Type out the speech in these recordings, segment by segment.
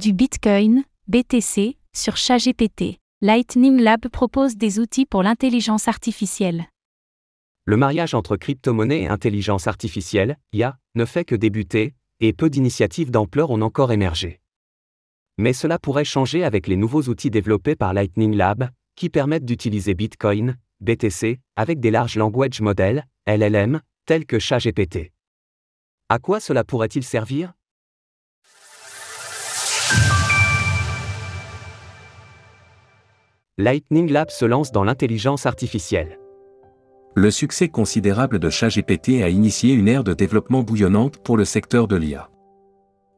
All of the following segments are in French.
du Bitcoin, BTC, sur ChatGPT. Lightning Lab propose des outils pour l'intelligence artificielle. Le mariage entre crypto-monnaie et intelligence artificielle, IA, ne fait que débuter, et peu d'initiatives d'ampleur ont encore émergé. Mais cela pourrait changer avec les nouveaux outils développés par Lightning Lab, qui permettent d'utiliser Bitcoin, BTC, avec des larges language models, LLM, tels que ChatGPT. À quoi cela pourrait-il servir? Lightning Lab se lance dans l'intelligence artificielle. Le succès considérable de ChatGPT a initié une ère de développement bouillonnante pour le secteur de l'IA.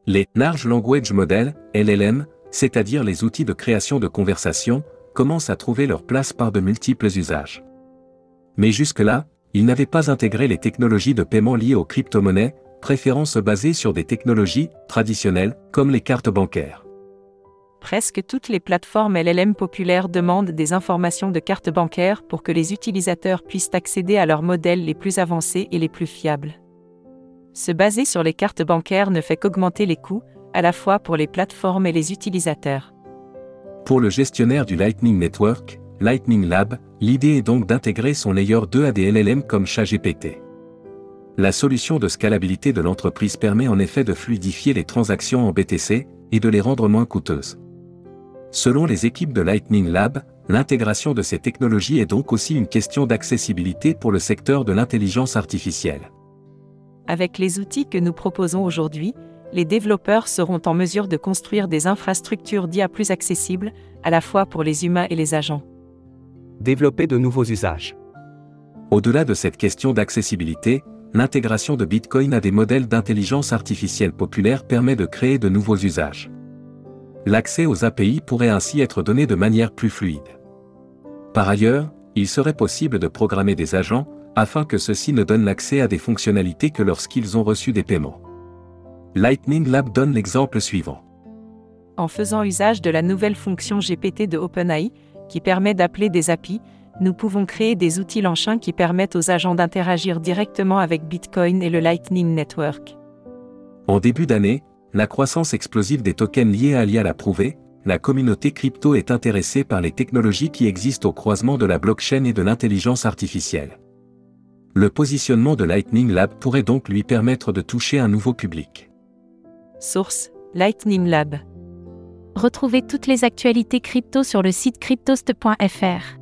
Les Large Language Models, LLM, c'est-à-dire les outils de création de conversation, commencent à trouver leur place par de multiples usages. Mais jusque-là, ils n'avaient pas intégré les technologies de paiement liées aux crypto-monnaies, préférant se baser sur des technologies traditionnelles, comme les cartes bancaires. Presque toutes les plateformes LLM populaires demandent des informations de cartes bancaires pour que les utilisateurs puissent accéder à leurs modèles les plus avancés et les plus fiables. Se baser sur les cartes bancaires ne fait qu'augmenter les coûts, à la fois pour les plateformes et les utilisateurs. Pour le gestionnaire du Lightning Network, Lightning Lab, l'idée est donc d'intégrer son layer 2 à des LLM comme ChatGPT. La solution de scalabilité de l'entreprise permet en effet de fluidifier les transactions en BTC et de les rendre moins coûteuses. Selon les équipes de Lightning Lab, l'intégration de ces technologies est donc aussi une question d'accessibilité pour le secteur de l'intelligence artificielle. Avec les outils que nous proposons aujourd'hui, les développeurs seront en mesure de construire des infrastructures d'IA plus accessibles, à la fois pour les humains et les agents. Développer de nouveaux usages. Au-delà de cette question d'accessibilité, l'intégration de Bitcoin à des modèles d'intelligence artificielle populaire permet de créer de nouveaux usages. L'accès aux API pourrait ainsi être donné de manière plus fluide. Par ailleurs, il serait possible de programmer des agents, afin que ceux-ci ne donnent l'accès à des fonctionnalités que lorsqu'ils ont reçu des paiements. Lightning Lab donne l'exemple suivant. En faisant usage de la nouvelle fonction GPT de OpenAI, qui permet d'appeler des API, nous pouvons créer des outils Lanchin qui permettent aux agents d'interagir directement avec Bitcoin et le Lightning Network. En début d'année, la croissance explosive des tokens liés à l'IA l'a prouvé, la communauté crypto est intéressée par les technologies qui existent au croisement de la blockchain et de l'intelligence artificielle. Le positionnement de Lightning Lab pourrait donc lui permettre de toucher un nouveau public. Source Lightning Lab. Retrouvez toutes les actualités crypto sur le site cryptost.fr.